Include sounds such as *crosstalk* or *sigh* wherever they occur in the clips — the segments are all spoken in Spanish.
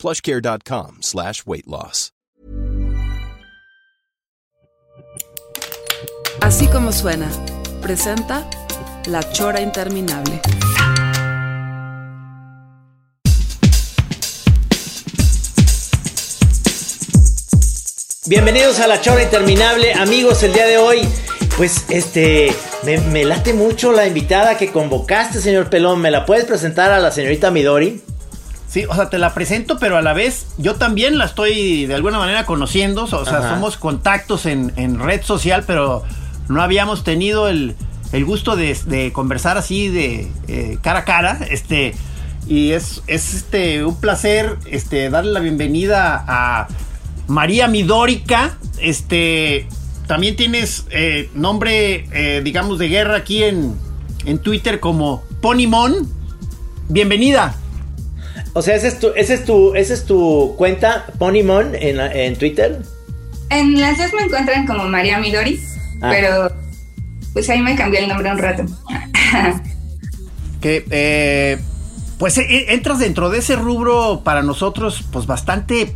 plushcare.com slash weight loss. Así como suena, presenta La Chora Interminable. Bienvenidos a La Chora Interminable, amigos, el día de hoy, pues este, me, me late mucho la invitada que convocaste, señor Pelón, ¿me la puedes presentar a la señorita Midori? Sí, o sea, te la presento, pero a la vez yo también la estoy de alguna manera conociendo. O sea, Ajá. somos contactos en, en red social, pero no habíamos tenido el, el gusto de, de conversar así de eh, cara a cara. Este, y es, es este, un placer este, darle la bienvenida a María Midórica. Este, también tienes eh, nombre, eh, digamos, de guerra aquí en, en Twitter como Ponymon. Bienvenida. O sea, esa es tu, esa es tu, esa es tu cuenta, Ponymon, en, en Twitter. En las dos me encuentran como María Midori, Ah. pero pues ahí me cambié el nombre un rato. que eh, pues e- entras dentro de ese rubro para nosotros pues bastante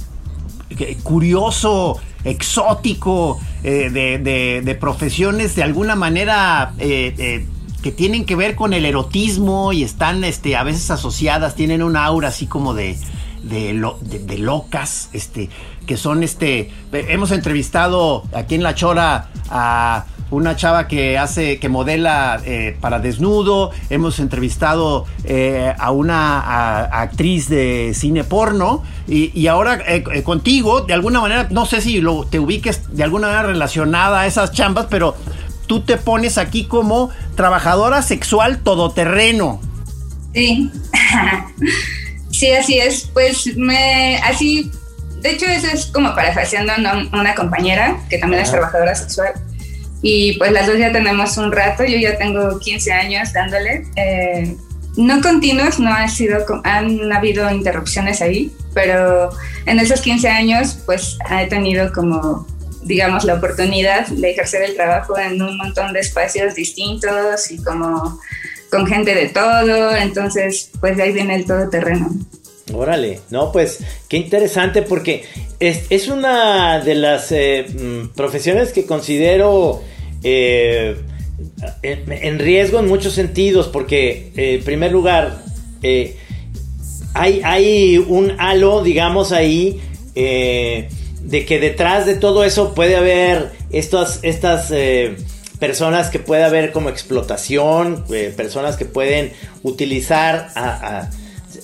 eh, curioso, exótico, eh, de, de- de profesiones de alguna manera eh, eh, que tienen que ver con el erotismo y están este, a veces asociadas, tienen un aura así como de, de, lo- de- de locas, este, que son este, hemos entrevistado aquí en La Chora a una chava que hace, que modela eh, para desnudo. Hemos entrevistado eh, a una actriz de cine porno. Y, ahora eh, contigo, de alguna manera, no sé si lo, te ubiques de alguna manera relacionada a esas chambas, pero tú te pones aquí como trabajadora sexual todoterreno. Sí, *laughs* sí, así es. Pues me, así, de hecho eso es como parafaseando a una, compañera que también es trabajadora sexual. Y pues las dos ya tenemos un rato, yo ya tengo 15 años dándole. eh, no continuos, no ha sido, han habido interrupciones ahí, pero en esos 15 años pues he tenido como, digamos, la oportunidad de ejercer el trabajo en un montón de espacios distintos y como con gente de todo, entonces pues ahí viene el todoterreno. Órale, no, pues qué interesante porque es, es una de las eh, mm, profesiones que considero eh, en, riesgo en muchos sentidos porque eh, en primer lugar hay, hay un halo, digamos ahí, de que detrás de todo eso puede haber estas, estas eh, personas que puede haber como explotación, eh, personas que pueden utilizar a... a-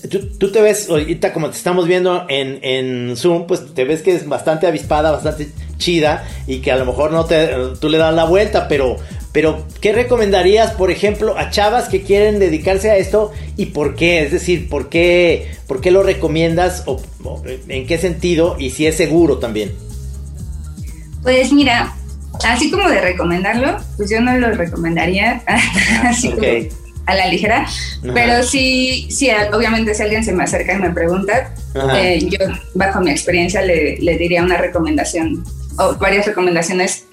Tú, tú te ves, ahorita como te estamos viendo en, en Zoom, pues te ves que es bastante avispada, bastante chida y que a lo mejor no te, tú le das la vuelta, pero, pero ¿qué recomendarías, por ejemplo, a chavas que quieren dedicarse a esto y por qué? Es decir, ¿por qué, por qué lo recomiendas o, o en qué sentido y si es seguro también? Pues mira, así como de recomendarlo, pues yo no lo recomendaría *laughs* así ok. como a la ligera, pero sí, sí, obviamente si alguien se me acerca y me pregunta, Ajá. eh, yo bajo mi experiencia le, le diría una recomendación o varias recomendaciones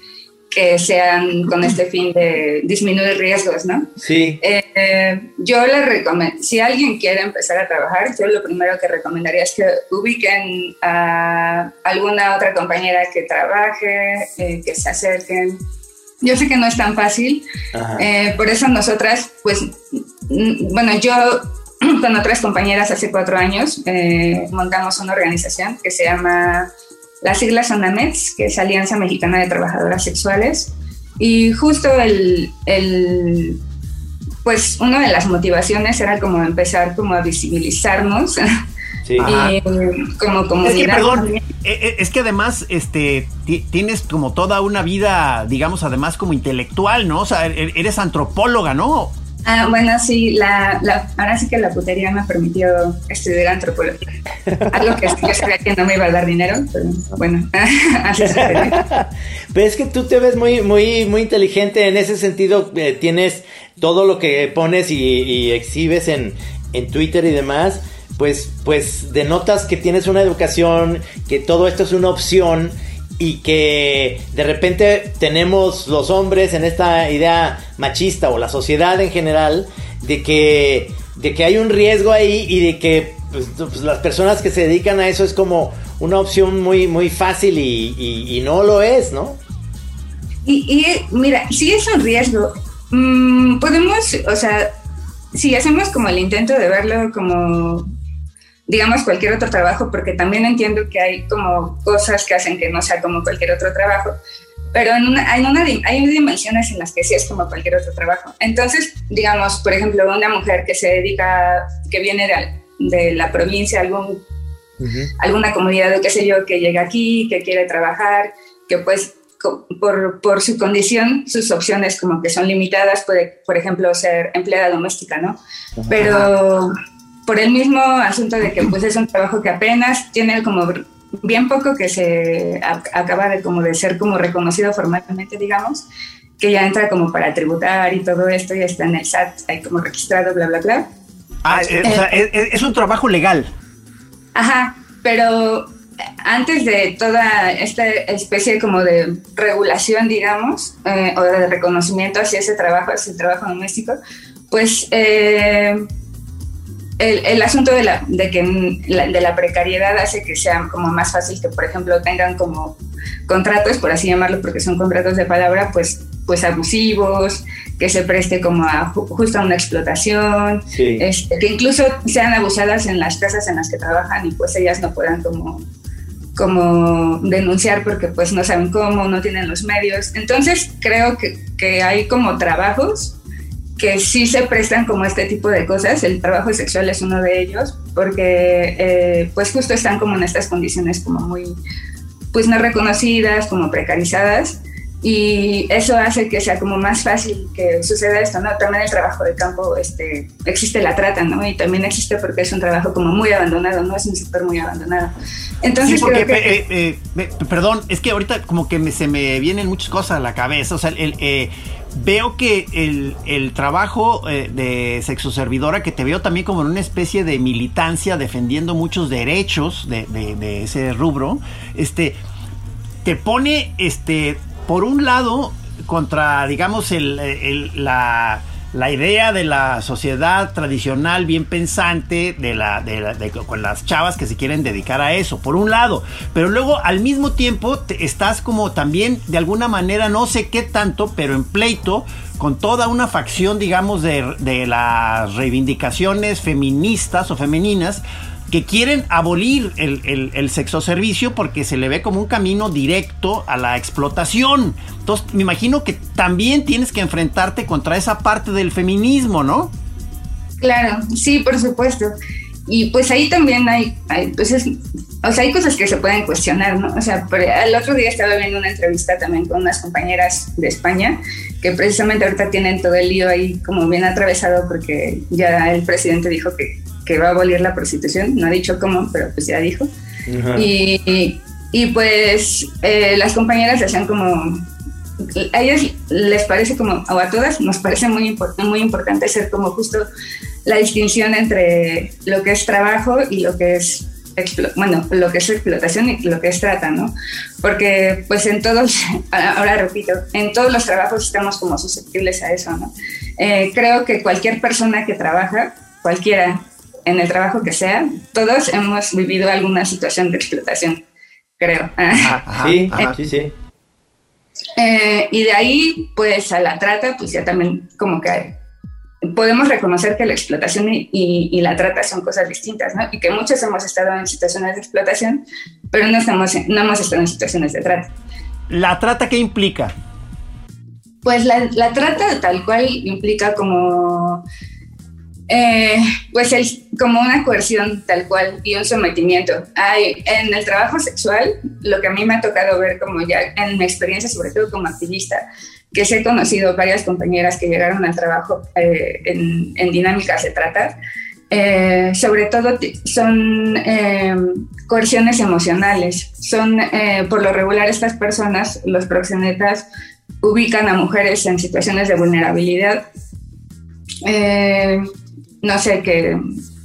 que sean con este fin de disminuir riesgos, ¿no? Sí, Eh, yo le recomiendo, si alguien quiere empezar a trabajar, yo lo primero que recomendaría es que ubiquen a alguna otra compañera que trabaje, eh, que se acerquen. Yo sé que no es tan fácil, eh, por eso nosotras, pues, mm, bueno, yo *clears throat* con otras compañeras hace cuatro años eh, montamos una organización que se llama, las siglas son AMETS, que es Alianza Mexicana de Trabajadoras Sexuales, y justo el, el pues una de las motivaciones era como empezar como a visibilizarnos *laughs* sí. Y como Es que, perdón, eh, eh, es que además este, ti- tienes como toda una vida, digamos, además como intelectual, ¿no? O sea, e- eres antropóloga, ¿no? Ah, bueno, sí, la, la, ahora sí que la putería me permitió estudiar antropología. *laughs* Algo que yo sabía que no me iba a dar dinero, pero bueno, *laughs* así *laughs* Pero es que tú te ves muy, muy, muy inteligente en ese sentido. Eh, tienes todo lo que pones y, exhibes en, en Twitter y demás. Pues, pues denotas que tienes una educación, que todo esto es una opción y que de repente tenemos los hombres en esta idea machista o la sociedad en general de que, de que hay un riesgo ahí y de que pues, pues, las personas que se dedican a eso es como una opción muy, muy fácil y, no lo es, ¿no? Y, mira, sí es un riesgo. Mm, podemos, o sea, si hacemos como el intento de verlo como digamos, cualquier otro trabajo, porque también entiendo que hay como cosas que hacen que no sea como cualquier otro trabajo, pero en una, hay, una, hay dimensiones en las que sí es como cualquier otro trabajo. Entonces, digamos, por ejemplo, una mujer que se dedica, que viene de, de la provincia, algún, alguna comunidad o qué sé yo, que llega aquí, que quiere trabajar, que pues por, por, su condición, sus opciones como que son limitadas, puede, por ejemplo, ser empleada doméstica, ¿no? Pero por el mismo asunto de que pues es un trabajo que apenas tiene como bien poco que se acaba de como de ser como reconocido formalmente, digamos, que ya entra como para tributar y todo esto, ya está en el SAT, hay como registrado, bla, bla, bla. Ah, eh, o sea, es, es, un trabajo legal. Ajá, pero antes de toda esta especie como de regulación, digamos, eh, o de reconocimiento hacia ese trabajo, hacia el trabajo doméstico, pues eh, el, asunto de, la, de que de la precariedad hace que sea como más fácil que, por ejemplo, tengan como contratos, por así llamarlo, porque son contratos de palabra, pues, pues abusivos, que se preste como a justo a una explotación, este, que incluso sean abusadas en las casas en las que trabajan y pues ellas no puedan como como denunciar porque pues no saben cómo, no tienen los medios. Entonces creo que, que hay como trabajos que sí se prestan como este tipo de cosas. El trabajo sexual es uno de ellos, porque eh, pues justo están como en estas condiciones como muy, pues no reconocidas, como precarizadas. Y eso hace que sea como más fácil que suceda esto, ¿no? También el trabajo de campo, este, existe la trata, ¿no? Y también existe porque es un trabajo como muy abandonado, ¿no? Es un sector muy abandonado. Entonces, porque, eh, eh, perdón, es que ahorita como que se me vienen muchas cosas a la cabeza, o sea, el, veo que el, trabajo eh, de sexoservidora, que te veo también como en una especie de militancia defendiendo muchos derechos de, ese rubro, este, te pone, este, por un lado, contra, digamos, el, la la idea de la sociedad tradicional bien pensante de la, de, con las chavas que se quieren dedicar a eso, por un lado, pero luego al mismo tiempo estás como también de alguna manera no sé qué tanto, pero en pleito con toda una facción digamos de, de las reivindicaciones feministas o femeninas que quieren abolir el, el, el sexoservicio porque se le ve como un camino directo a la explotación. Entonces, me imagino que también tienes que enfrentarte contra esa parte del feminismo, ¿no? Claro, sí, por supuesto. Y pues ahí también hay, hay pues o sea, hay cosas que se pueden cuestionar, ¿no? O sea, el otro día estaba viendo una entrevista también con unas compañeras de España que precisamente ahorita tienen todo el lío ahí como bien atravesado porque ya el presidente dijo que que va a abolir la prostitución, no ha dicho cómo, pero pues ya dijo. Y, y, pues eh, las compañeras decían como, a ellas les parece como, o a todas nos parece muy, muy importante ser como justo la distinción entre lo que es trabajo y lo que es bueno, lo que es explotación y lo que es trata, ¿no? Porque pues en todos, *laughs* ahora repito, en todos los trabajos estamos como susceptibles a eso, ¿no? Eh, creo que cualquier persona que trabaja, cualquiera, en el trabajo que sea, todos hemos vivido alguna situación de explotación, creo. *laughs* sí, sí, sí. Eh, y de ahí, pues a la trata, pues ya también como que podemos reconocer que la explotación y, la trata son cosas distintas, ¿no? Y que muchos hemos estado en situaciones de explotación, pero no, estamos no hemos estado en situaciones de trata. ¿La trata qué implica? Pues la, la trata tal cual implica como eh, pues es como una coerción tal cual y un sometimiento. Hay, en el trabajo sexual, lo que a mí me ha tocado ver como ya en mi experiencia, sobre todo como activista, que he conocido varias compañeras que llegaron al trabajo eh, en, en, dinámicas de trata, eh, sobre todo son coerciones emocionales. Son, por lo regular, estas personas, los proxenetas, ubican a mujeres en situaciones de vulnerabilidad no sé, que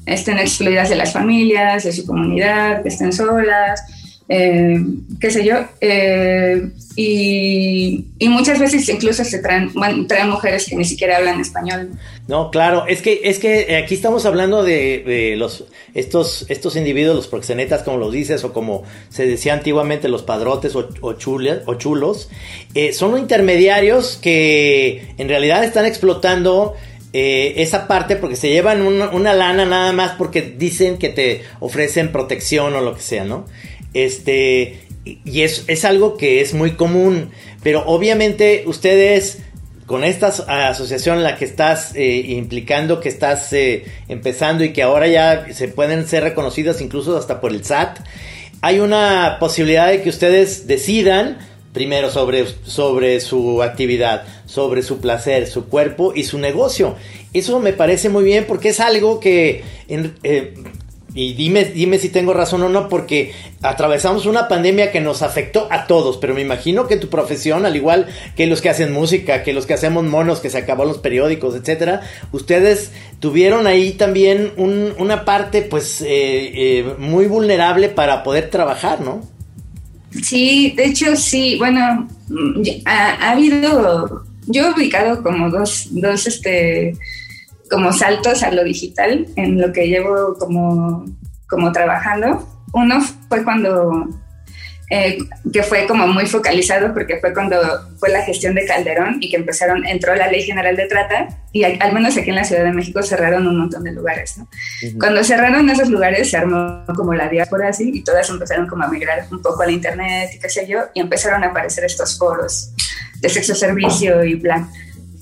estén excluidas de las familias, de su comunidad, que estén solas, eh, qué sé yo. Eh, y, muchas veces incluso se traen, traen mujeres que ni siquiera hablan español. No, claro, es que, es que aquí estamos hablando de, los, estos, estos individuos, los proxenetas, como los dices, o como se decía antiguamente, los padrotes o, o, o chulos, eh, son intermediarios que en realidad están explotando eh, esa parte porque se llevan una, lana nada más porque dicen que te ofrecen protección o lo que sea, ¿no? Este, y es, es algo que es muy común, pero obviamente ustedes con esta asociación la que estás eh, implicando, que estás eh, empezando y que ahora ya se pueden ser reconocidas incluso hasta por el SAT, hay una posibilidad de que ustedes decidan primero sobre, sobre su actividad, sobre su placer, su cuerpo y su negocio. Eso me parece muy bien porque es algo que, eh, y dime, dime si tengo razón o no, porque atravesamos una pandemia que nos afectó a todos, pero me imagino que tu profesión, al igual que los que hacen música, que los que hacemos monos, que se acabó los periódicos, etcétera, ustedes tuvieron ahí también una parte, pues, eh, eh, muy vulnerable para poder trabajar, ¿no? Sí, de hecho sí, bueno, ha, habido, yo he ubicado como dos, dos, este, como saltos a lo digital en lo que llevo como, como trabajando. Uno fue cuando eh, que fue como muy focalizado porque fue cuando fue la gestión de Calderón y que empezaron, entró la Ley General de Trata y al, menos aquí en la Ciudad de México cerraron un montón de lugares. Cuando cerraron esos lugares se armó como la diáspora así y todas empezaron como a migrar un poco al Internet y qué sé yo y empezaron a aparecer estos foros de sexo servicio y plan.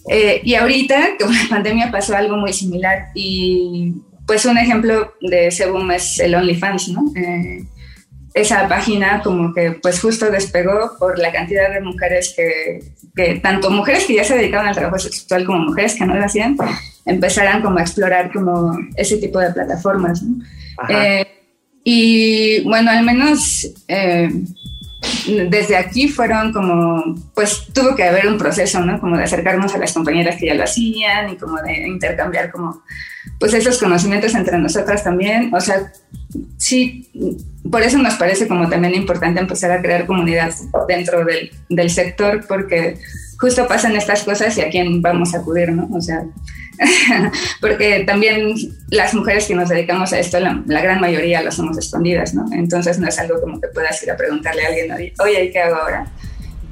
Eh, y ahorita, *laughs* con la pandemia pasó algo muy similar y pues un ejemplo de ese boom es el OnlyFans, ¿no? Eh, esa página como que pues justo despegó por la cantidad de mujeres que, que, tanto mujeres que ya se dedicaban al trabajo sexual como mujeres que no lo hacían, empezaran como a explorar como ese tipo de plataformas. Eh, y bueno, al menos eh, desde aquí fueron como, pues tuvo que haber un proceso, ¿no? Como de acercarnos a las compañeras que ya lo hacían y como de intercambiar como, pues esos conocimientos entre nosotras también. O sea, sí, por eso nos parece como también importante empezar a crear comunidad dentro del, del sector, porque justo pasan estas cosas y a quién vamos a acudir, ¿no? O sea, *laughs* porque también las mujeres que nos dedicamos a esto, la, gran mayoría lo somos escondidas, ¿no? Entonces no es algo como que puedas ir a preguntarle a alguien, oye, ¿qué hago ahora?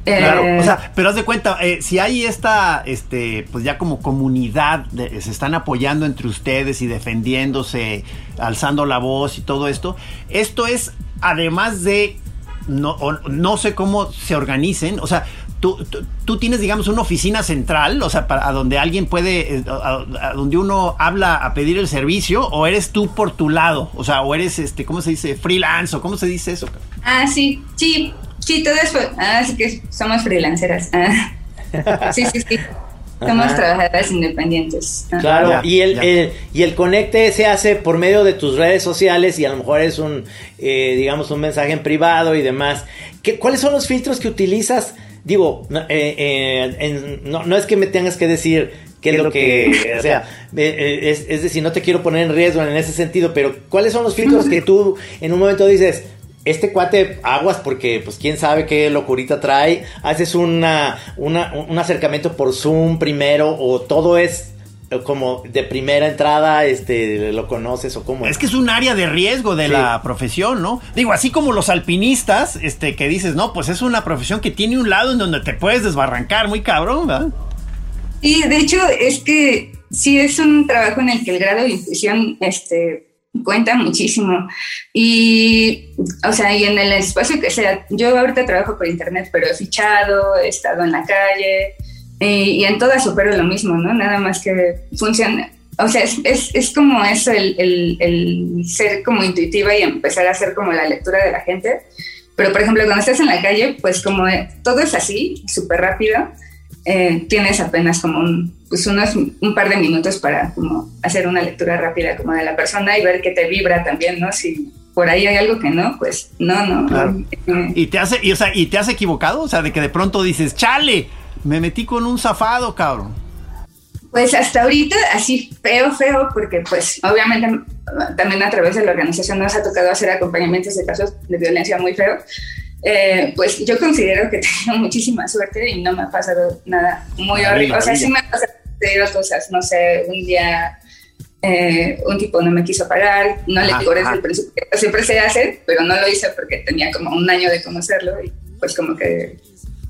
Claro, o eh, sea, pero haz de cuenta, eh, si hay esta, este, pues ya como comunidad, se están apoyando entre ustedes y defendiéndose, alzando la voz y todo esto, esto es además de, no, no sé cómo se organicen, o sea, Tú, tú, tienes, digamos, una oficina central, o sea, para, a donde alguien puede, eh, a, donde uno habla a pedir el servicio, o eres tú por tu lado, o sea, o eres, este, ¿cómo se dice? Freelance, o cómo se dice eso. Ah, sí, sí, Sí, todo eso. Ah, sí que somos freelanceras. Ah. *laughs* Sí, sí, sí. Somos trabajadoras independientes. Claro, y, el, y el conecte se hace por medio de tus redes sociales y a lo mejor es un, eh, digamos, un mensaje en privado y demás. ¿Qué, ¿Cuáles son los filtros que utilizas? Digo, eh, eh, no, no, es que me tengas que decir qué es lo que, o sea, es, es decir, no te quiero poner en riesgo en ese sentido, pero ¿cuáles son los filtros que tú en un momento dices, este cuate aguas porque pues quién sabe qué locurita trae, haces una, un acercamiento por Zoom primero o todo es como de primera entrada, este, lo conoces o cómo. Es que es un área de riesgo de la profesión, ¿no? Digo, así como los alpinistas, este, que dices, no, pues es una profesión que tiene un lado en donde te puedes desbarrancar muy cabrón, ¿verdad? Y de hecho es que sí es un trabajo en el que el grado de intuición, este, cuenta muchísimo. Y, o sea, y en el espacio que sea, yo ahorita trabajo por internet, pero he fichado, he estado en la calle y, en todas supero lo mismo, ¿no? Nada más que funciona. o sea, es, es, es como eso, el, el, el, ser como intuitiva y empezar a hacer como la lectura de la gente. Pero, por ejemplo, cuando estás en la calle, pues como todo es así, súper rápido, eh, tienes apenas como un, pues unos, un par de minutos para como hacer una lectura rápida como de la persona y ver que te vibra también, ¿no? Si por ahí hay algo que no, pues no, no. y te hace, y, o sea, y te has equivocado, o sea, de que de pronto dices, chale, me metí con un zafado, cabrón. Pues hasta ahorita, así feo, feo, porque pues obviamente también a través de la organización nos ha tocado hacer acompañamientos de casos de violencia muy feo. Eh, pues yo considero que *laughs* tengo muchísima suerte y no me ha pasado nada muy horrible. O sea, sí me han pasado cosas, no sé, un día eh, un tipo no me quiso pagar, no le digo desde el principio, siempre se hace, pero no lo hice porque tenía como un año de conocerlo y pues como que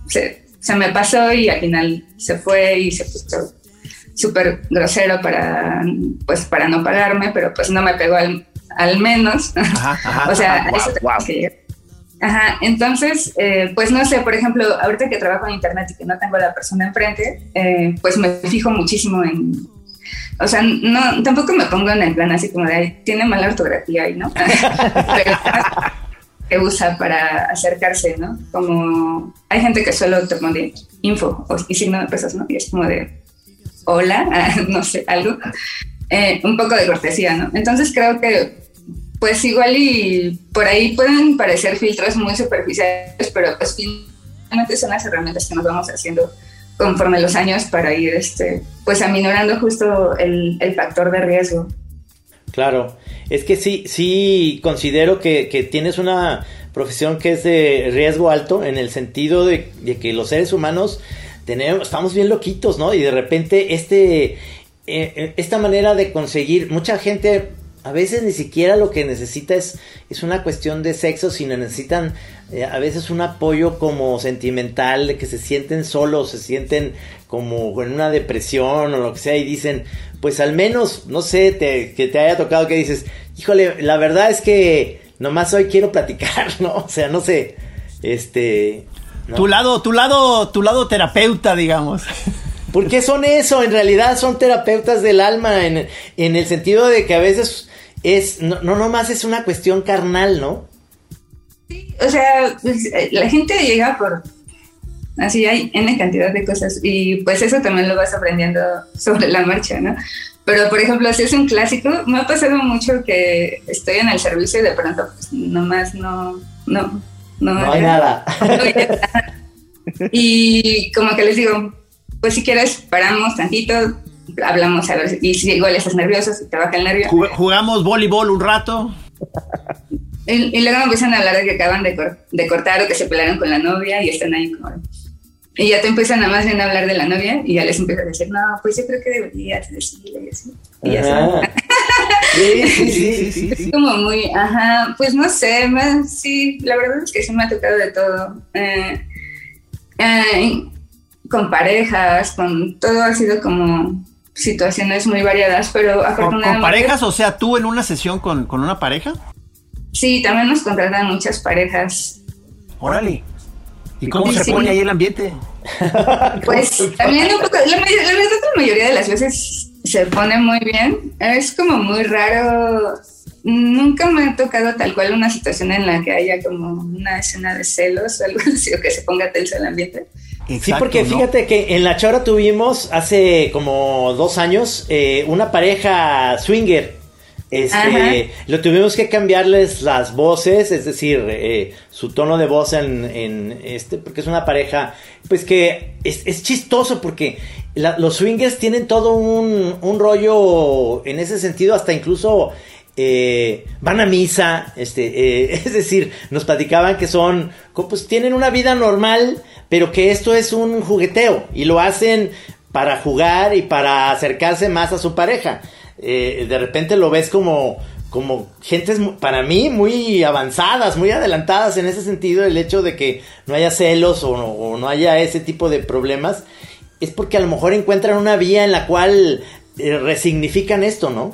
se, se me pasó y al final se fue y se puso súper grosero para, pues, para no pagarme, pero pues no me pegó al, al menos. *laughs* o sea, eso Ajá, entonces, eh, pues no sé, por ejemplo, ahorita que trabajo en internet y que no tengo a la persona enfrente, eh, pues me fijo muchísimo en, o sea, no, tampoco me pongo en el plan así como de, tiene mala ortografía ahí, ¿no? *laughs* Pero que usa para acercarse, ¿no? Como hay gente que solo te pone info y signo de pesos, ¿no? Y es como de, hola, *laughs* no sé, algo, eh, un poco de cortesía, ¿no? Entonces creo que, pues igual y por ahí pueden parecer filtros muy superficiales, pero pues finalmente son las herramientas que nos vamos haciendo conforme los años para ir, este, pues aminorando justo el factor de riesgo. Claro, es que sí, sí considero que, que, tienes una profesión que es de riesgo alto en el sentido de, de que los seres humanos estamos bien loquitos, ¿no? Y de repente este, eh, eh, esta manera de conseguir, mucha gente a veces ni siquiera lo que necesita es, es una cuestión de sexo, sino necesitan eh, a veces un apoyo como sentimental, de que se sienten solos, se sienten como en una depresión o lo que sea y dicen, pues al menos, no sé, que te haya tocado que dices, híjole, la verdad es que nomás hoy quiero platicar, *laughs* ¿no? O sea, no sé, este, tu lado, tu lado, tu lado terapeuta, digamos. *laughs* Porque son eso, en realidad son terapeutas del alma, en, el sentido de que a veces es, no, no nomás es una cuestión carnal, ¿no? Sí, o sea, pues, eh, la gente llega por, así hay N cantidad de cosas y pues eso también lo vas aprendiendo sobre la marcha, ¿no? Pero por ejemplo, si es un clásico, me ha pasado mucho que estoy en el servicio y de pronto pues nomás no, no, no, hay nada. y como que les digo, pues si quieres, paramos tantito, hablamos a ver, y si igual estás nervioso, si te baja el nervio. Jugamos voleibol un rato. Y, luego me empiezan a hablar de que acaban de, de, cortar o que se pelearon con la novia y están ahí como... Y ya te empiezan nada más bien a hablar de la novia y ya les empieza a decir, no, pues yo creo que deberías decirle y así. Y ya sabes. Sí, sí, sí, *laughs* sí, Como muy, ajá, pues no sé, más, sí, la verdad es que sí me ha tocado de todo. Eh, eh, con parejas, con todo ha sido como situaciones muy variadas, pero afortunadamente... ¿Con, parejas? O sea, tú en una sesión con, con una pareja? Sí, también nos contratan muchas parejas. Órale. ¿Y cómo se pone ahí el ambiente? *laughs* Pues también un poco, la, la, la mayoría de las veces se pone muy bien. Es como muy raro. Nunca me ha tocado tal cual una situación en la que haya como una escena de celos o algo *laughs* así, o que se ponga tenso el ambiente. sí, porque fíjate que en La Chora tuvimos hace como dos años eh, una pareja swinger este, lo tuvimos que cambiarles las voces, es decir, eh, su tono de voz en, este, porque es una pareja, pues que es, chistoso porque los swingers tienen todo un, rollo en ese sentido, hasta incluso eh, van a misa, este, eh, *laughs* es decir, nos platicaban que son, pues tienen una vida normal, pero que esto es un jugueteo y lo hacen para jugar y para acercarse más a su pareja. Eh, de repente lo ves como, como gentes para mí muy avanzadas, muy adelantadas en ese sentido, el hecho de que no haya celos o no, haya ese tipo de problemas, es porque a lo mejor encuentran una vía en la cual eh, resignifican esto, ¿no?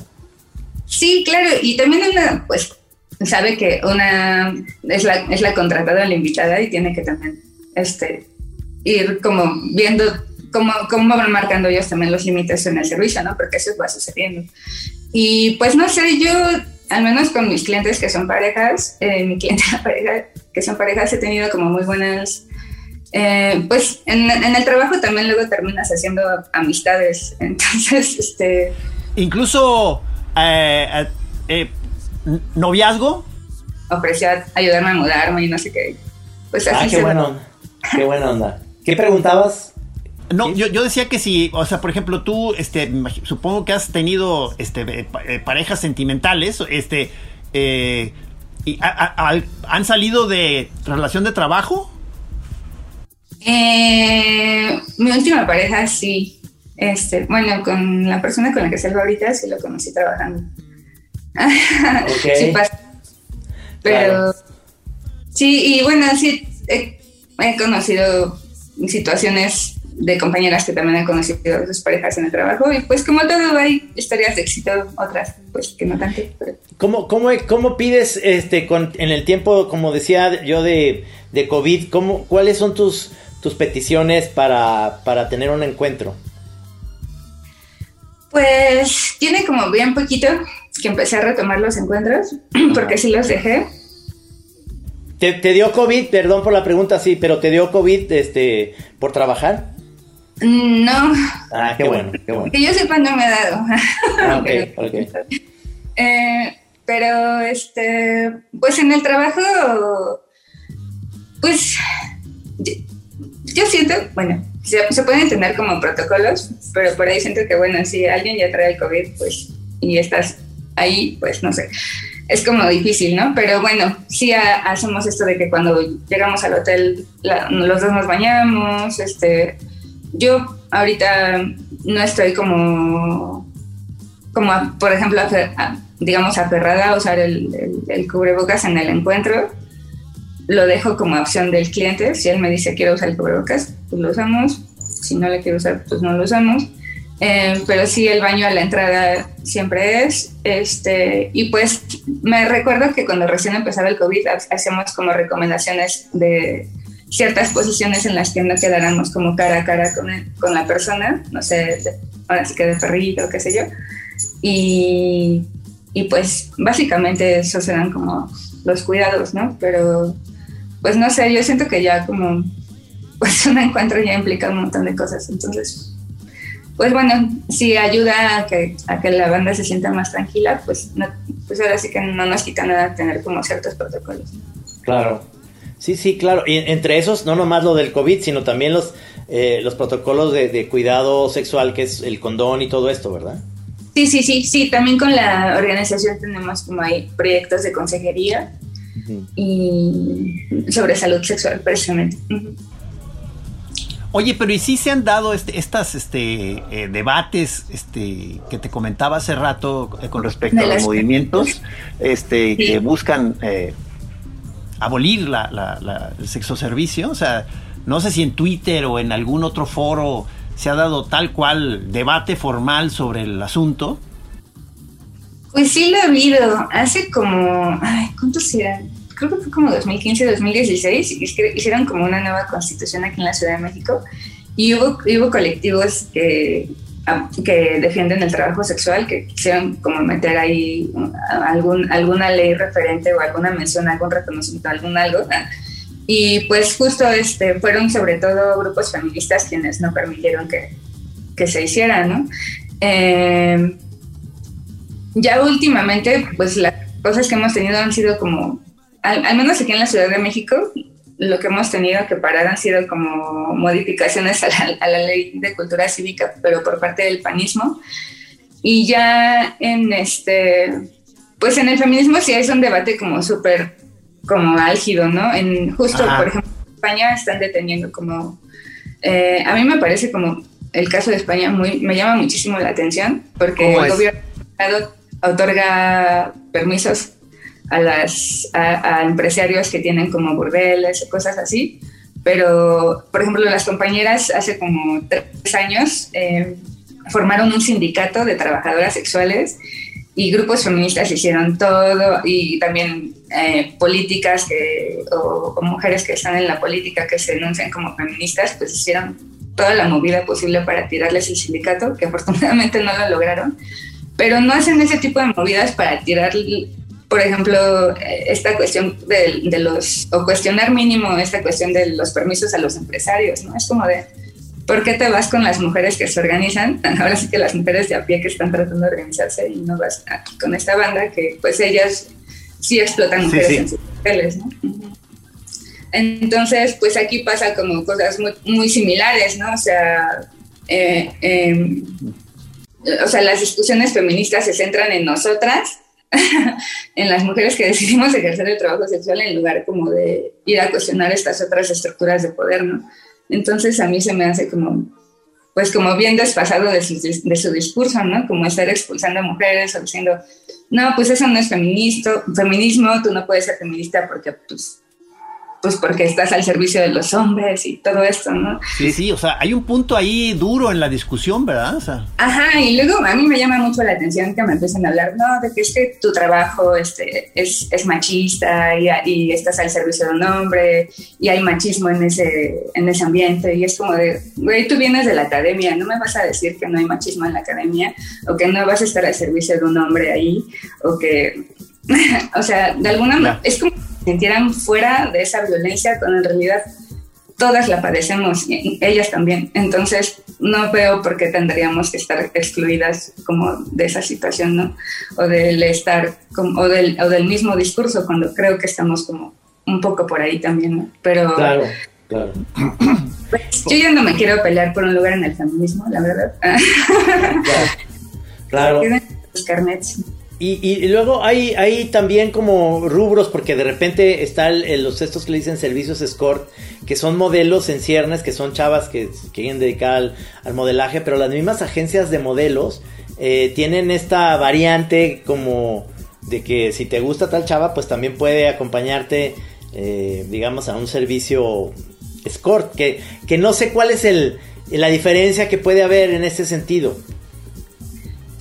Sí, claro, y también una, pues, sabe que una es la, es la contratada, la invitada, y tiene que también este, ir como viendo cómo, cómo van marcando ellos también los límites en el servicio, ¿no? Porque eso va sucediendo. Y pues no sé, yo al menos con mis clientes que son parejas, eh, mi cliente *laughs* pareja, que son parejas, he tenido como muy buenas, eh, pues en, en, el trabajo también luego terminas haciendo amistades, *laughs* entonces, este... Incluso eh, eh noviazgo. Ofreció ayudarme a mudarme y no sé qué. Pues así ah, qué buena onda. Qué buena onda. ¿Qué *laughs* preguntabas? No, yo, yo, decía que si, o sea, por ejemplo, tú, este, supongo que has tenido, este, eh, eh, parejas sentimentales, este, eh, y ¿han salido de relación de trabajo? mi última pareja sí, este, bueno, con la persona con la que salgo ahorita sí lo conocí trabajando. *laughs* sí pasa. Pero sí, y bueno, sí he conocido situaciones de compañeras que también han conocido a sus parejas en el trabajo y pues como todo hay historias de éxito, otras pues que no tanto. ¿Cómo, cómo, cómo pides este con, en el tiempo, como decía yo, de, de COVID, cómo, cuáles son tus, tus peticiones para, para tener un encuentro? Pues tiene como bien poquito que empecé a retomar los encuentros, *clears throat* porque sí los dejé. ¿Te, ¿Te, dio COVID? Perdón por la pregunta, sí, pero ¿te dio COVID este, por trabajar? No. Ah, qué bueno, qué bueno. Que yo sepa no me ha dado. Ah, ok, *laughs* ok. Eh, pero, este, pues en el trabajo, pues, yo, siento, bueno, se, se, pueden entender como protocolos, pero por ahí siento que, bueno, si alguien ya trae el COVID, pues, y estás ahí, pues, no sé, es como difícil, ¿no? Pero bueno, sí hacemos esto de que cuando llegamos al hotel, los dos nos bañamos, este yo ahorita no estoy como, como por ejemplo, digamos, aferrada a usar el, cubrebocas en el encuentro. Lo dejo como opción del cliente. Si él me dice quiero usar el cubrebocas, pues lo usamos. Si no le quiero usar, pues no lo usamos. Eh, pero sí, el baño a la entrada siempre es. Este, y pues me recuerdo que cuando recién empezaba el COVID hacíamos como recomendaciones de ciertas posiciones en las que no quedáramos como cara a cara con, con la persona, no sé, ahora sí que de perrito, qué sé yo. Y, y pues básicamente esos eran como los cuidados, ¿no? Pero pues no sé, yo siento que ya como *laughs* pues un encuentro ya implica un montón de cosas, entonces pues bueno, si ayuda a que, a que la banda se sienta más tranquila, pues, no, pues ahora sí que no nos quita nada tener como ciertos protocolos. Claro, Sí, sí, claro. Y entre esos, no nomás lo del COVID, sino también los, eh, los protocolos de, cuidado sexual, que es el condón y todo esto, ¿verdad? Sí, sí, sí, sí. También con la organización tenemos como hay proyectos de consejería y sobre salud sexual, precisamente. Oye, pero ¿y si se han dado este, estas este, eh, debates este, que te comentaba hace rato eh, con respecto a los movimientos *laughs* este, que buscan abolir la, la, el sexo servicio. O sea, no sé si en Twitter o en algún otro foro se ha dado tal cual debate formal sobre el asunto. Pues sí lo he habido. Hace como, ay, ¿cuántos eran? Creo que fue como 2015, 2016. Hicieron como una nueva constitución aquí en la Ciudad de México. Y hubo, hubo colectivos que que defienden el trabajo sexual, que quisieron como meter ahí algún, alguna ley referente o alguna mención, algún reconocimiento, algún algo. Y pues justo este, fueron sobre todo grupos feministas quienes no permitieron que, que se hiciera, ¿no? Eh, ya últimamente, pues las cosas que hemos tenido han sido como, al menos aquí en la Ciudad de México, lo que hemos tenido que parar han sido como modificaciones a la, ley de cultura cívica, pero por parte del panismo. Y ya en este, pues en el feminismo sí es un debate como súper, como álgido, ¿no? En justo, por ejemplo, en España están deteniendo como, eh, a mí me parece como el caso de España muy, me llama muchísimo la atención, porque el gobierno otorga permisos a, las, a, empresarios que tienen como burdeles o cosas así. Pero, por ejemplo, las compañeras hace como tres años eh, formaron un sindicato de trabajadoras sexuales y grupos feministas hicieron todo y también eh, políticas que, o, mujeres que están en la política que se denuncian como feministas, pues hicieron toda la movida posible para tirarles el sindicato, que afortunadamente no lo lograron, pero no hacen ese tipo de movidas para tirar, por ejemplo, esta cuestión de, de los, o cuestionar mínimo esta cuestión de los permisos a los empresarios, ¿no? Es como de, ¿por qué te vas con las mujeres que se organizan? *laughs* Ahora sí que las mujeres de a pie que están tratando de organizarse y no vas con esta banda que pues ellas sí explotan mujeres en sus papeles, ¿no? Entonces, pues aquí pasa como cosas muy, muy similares, ¿no? O sea, eh, em, o sea, las discusiones feministas se centran en nosotras, *laughs* en las mujeres que decidimos ejercer el trabajo sexual en lugar como de ir a cuestionar estas otras estructuras de poder, ¿no? Entonces a mí se me hace como, pues como bien desfasado de su, de su discurso, ¿no? Como estar expulsando a mujeres o diciendo, no, pues eso no es feminista, feminismo, tú no puedes ser feminista porque pues pues porque estás al servicio de los hombres y todo esto, ¿no? Sí, sí, o sea, hay un punto ahí duro en la discusión, ¿verdad? Ajá, y luego a mí me llama mucho la atención que me empiecen a hablar, no, de que es que tu trabajo este, es, es machista y, y, estás al servicio de un hombre y hay machismo en ese, en ese ambiente y es como de, güey, tú vienes de la academia, no me vas a decir que no hay machismo en la academia o que no vas a estar al servicio de un hombre ahí o que, *laughs* o sea, de alguna manera, es como sintieran fuera de esa violencia cuando en realidad todas la padecemos, ellas también. Entonces, no veo por qué tendríamos que estar excluidas como de esa situación, ¿no? O del estar, como, o, del, o del mismo discurso, cuando creo que estamos como un poco por ahí también, ¿no? Pero... Claro, claro. *clears throat* Pues, yo ya no me quiero pelear por un lugar en el feminismo, la verdad. *laughs* Claro. claro. Los carnets. Y, y, luego hay, hay también como rubros, porque de repente están los estos que le dicen servicios escort, que son modelos en ciernes, que son chavas que, quieren dedicar al, al, modelaje, pero las mismas agencias de modelos eh, tienen esta variante como de que si te gusta tal chava, pues también puede acompañarte, eh, digamos, a un servicio escort, que, que no sé cuál es el, la diferencia que puede haber en ese sentido.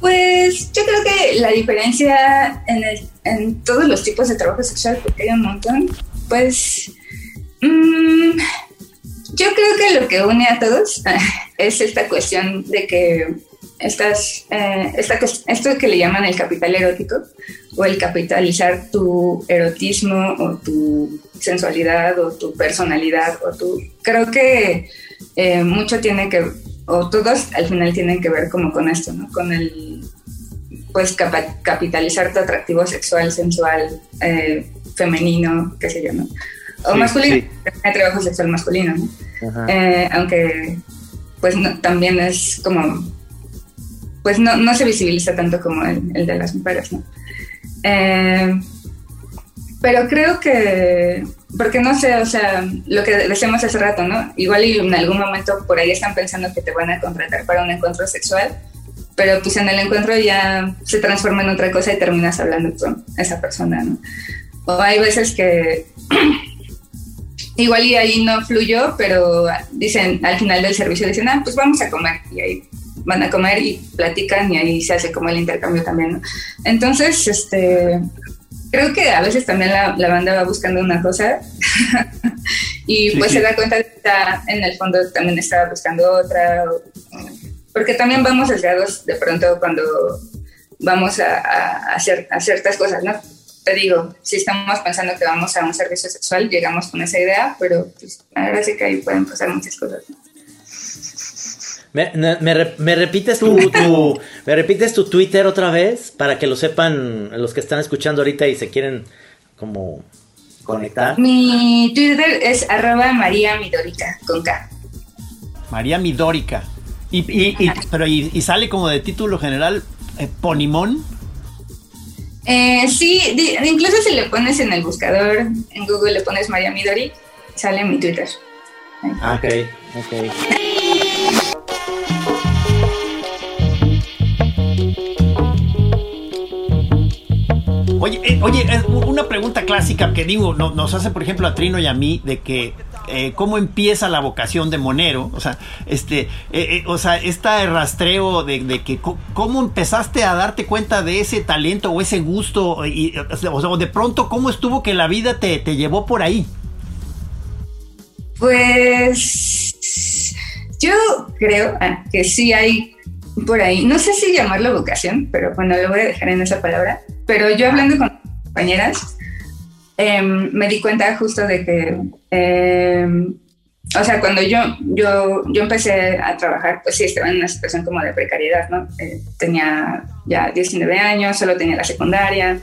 Pues yo creo que la diferencia en, el, en todos los tipos de trabajo sexual, porque hay un montón, pues mmm, yo creo que lo que une a todos *laughs* es esta cuestión de que estas, eh, esta, esto que le llaman el capital erótico o el capitalizar tu erotismo o tu sensualidad o tu personalidad o tu... Creo que eh, mucho tiene que o todos al final tienen que ver como con esto, ¿no? Con el, pues, capitalizar tu atractivo sexual, sensual, eh, femenino, qué sé yo, ¿no? O sí, masculino, sí. hay trabajo sexual masculino, ¿no? Eh, aunque, pues, no, también es como, pues, no, no se visibiliza tanto como el, el de las mujeres, ¿no? Eh, pero creo que porque no sé, o sea, lo que decíamos hace rato, ¿no? Igual y en algún momento por ahí están pensando que te van a contratar para un encuentro sexual, pero pues en el encuentro ya se transforma en otra cosa y terminas hablando con esa persona, ¿no? O hay veces que *clears throat* igual y ahí no fluyó, pero dicen al final del servicio, dicen, ah, pues vamos a comer, y ahí van a comer y platican y ahí se hace como el intercambio también, ¿no? Entonces, este creo que a veces también la, la banda va buscando una cosa *laughs* y sí, pues sí. se da cuenta que está, en el fondo también estaba buscando otra, porque también vamos sesgados de pronto cuando vamos a, a, hacer, a ciertas cosas, ¿no? Te digo, si estamos pensando que vamos a un servicio sexual, llegamos con esa idea, pero pues, ahora sí que ahí pueden pasar muchas cosas. ¿no? ¿Me, me, me, repites tu, tu, ¿Me repites tu Twitter otra vez? Para que lo sepan los que están escuchando ahorita y se quieren como conectar. Mi Twitter es arroba María Midórica, con K. María Midórica. Y, y, y pero y, y, sale como de título general eh, Ponimón. Eh, sí, de, incluso si le pones en el buscador, en Google le pones María Midori, sale mi Twitter. Ah, ok, ok. Oye, eh, oye, una pregunta clásica que digo, no, nos hace por ejemplo a Trino y a mí de que eh, cómo empieza la vocación de Monero, o sea, este, eh, eh, o sea, este rastreo de, de, que cómo empezaste a darte cuenta de ese talento o ese gusto y, o sea, de pronto cómo estuvo que la vida te, te llevó por ahí. Pues Yo creo ah, que sí hay por ahí, no sé si llamarlo vocación, pero bueno, lo voy a dejar en esa palabra. Pero yo hablando con compañeras, em, me di cuenta justo de que em, o sea, cuando yo, yo, yo empecé a trabajar, pues sí, estaba en una situación como de precariedad, ¿no? Eh, tenía ya 19 años, solo tenía la secundaria,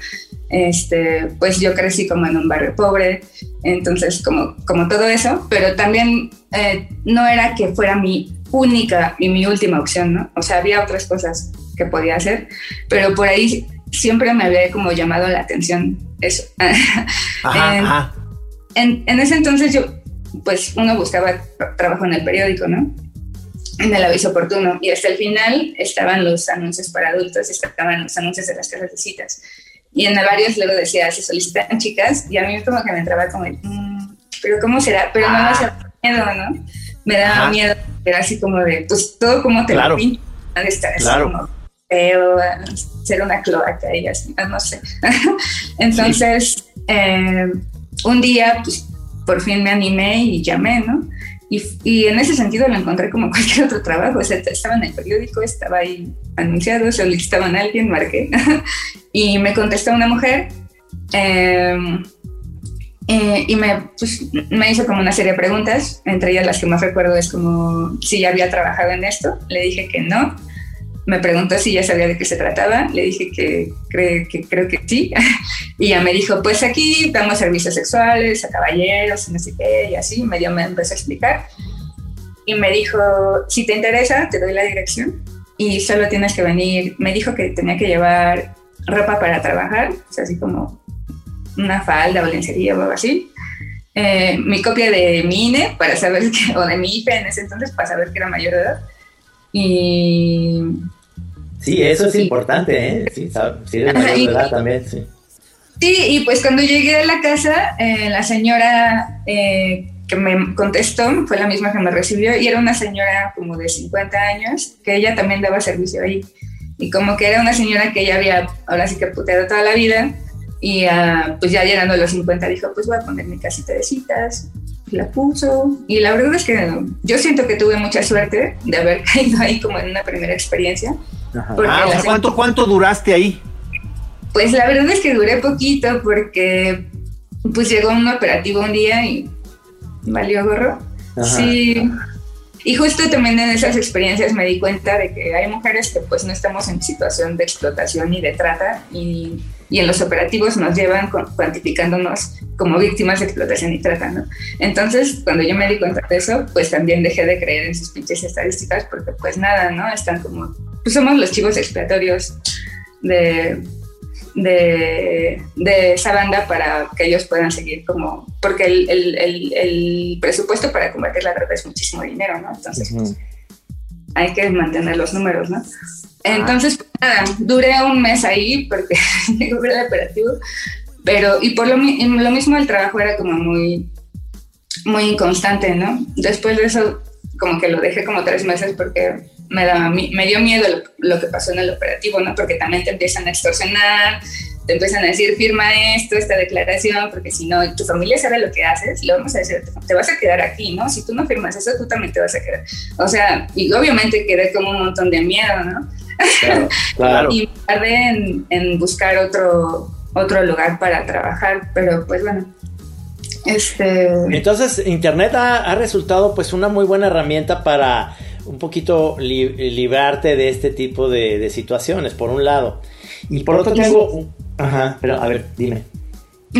este, pues yo crecí como en un barrio pobre, entonces como, como todo eso, pero también eh, no era que fuera mi única y mi última opción, ¿no? O sea, había otras cosas que podía hacer, pero por ahí siempre me había como llamado la atención eso. *laughs* Ajá, en, en ese entonces yo pues uno buscaba trabajo en el periódico, ¿no? En el aviso oportuno. Y hasta el final estaban los anuncios para adultos, estaban los anuncios de las casas de citas. Y en varios luego decía, se solicitan chicas, y a mí como que me entraba como, mm, pero ¿cómo será? Pero no me hacía miedo, ¿no? Me daba miedo, era así como de, pues todo como te lo pinto, de estar claro. como feo, ser una cloaca y así, no sé. *laughs* Entonces, eh, un día, pues por fin me animé y llamé, ¿no? Y, y, en ese sentido lo encontré como *laughs* cualquier otro trabajo, o sea, estaba en el periódico, estaba ahí anunciado, solicitaban a alguien, marqué, *laughs* y me contestó una mujer em, eh, y me, pues, me hizo como una serie de preguntas, entre ellas las que más recuerdo es como si ya había trabajado en esto, le dije que no, me preguntó si ya sabía de qué se trataba, le dije que, que creo que sí, *laughs* y ya me dijo, pues aquí damos servicios sexuales a caballeros, no sé qué, y así, medio me empezó a explicar, y me dijo, si te interesa, te doy la dirección, y solo tienes que venir, me dijo que tenía que llevar ropa para trabajar, o sea, así como una falda o lencería o algo así, eh, mi copia de mi INE para saber *laughs* que, o de mi IFE en ese entonces para saber que era mayor de edad, y... Sí, eso es importante, ¿eh? Sí, sí eres también, sí. Sí, y pues cuando llegué a la casa, eh, la señora eh, que me contestó fue la misma que me recibió y era una señora como de 50 años, que ella también daba servicio ahí. Y como que era una señora que ella había, ahora sí que puteado toda la vida, y uh, pues ya llegando a los 50 dijo, pues voy a poner mi casita de citas, la puso. Y la verdad es que yo siento que tuve mucha suerte de haber *laughs* caído ahí como en una primera experiencia. Ah, ¿cuánto, ¿cuánto duraste ahí? Pues la verdad es que duré poquito porque pues llegó un operativo un día y valió gorro. Sí. Y justo también en esas experiencias me di cuenta de que hay mujeres que pues no estamos en situación de explotación ni de trata y y en los operativos nos llevan cuantificándonos como víctimas de explotación y trata, ¿no? Entonces, cuando yo me di cuenta de eso, pues también dejé de creer en sus pinches estadísticas porque pues nada, ¿no? Están como, pues somos los chivos expiatorios de, de, de, esa banda para que ellos puedan seguir como, porque el, el, el, presupuesto para combatir la trata es muchísimo dinero, ¿no? Entonces, pues, hay que mantener los números, ¿no? Entonces, pues, nada, duré un mes ahí porque *laughs* llegó el operativo, pero, y por lo, lo, mismo el trabajo era como muy, muy inconstante, ¿no? Después de eso, como que lo dejé como tres meses porque me, da, me dio miedo lo, lo que pasó en el operativo, ¿no? Porque también te empiezan a extorsionar, te empiezan a decir, firma esto, esta declaración, porque si no, tu familia sabe lo que haces, le vamos a decir, te vas a quedar aquí, ¿no? Si tú no firmas eso, tú también te vas a quedar. O sea, y obviamente quedé como un montón de miedo, ¿no? Claro, *laughs* y tardé en, en, buscar otro, otro lugar para trabajar, pero pues bueno. Este... Entonces, Internet ha, ha resultado pues una muy buena herramienta para un poquito librarte de este tipo de, de situaciones, por un lado. Y por otro tengo... Ajá, pero a ver, dime.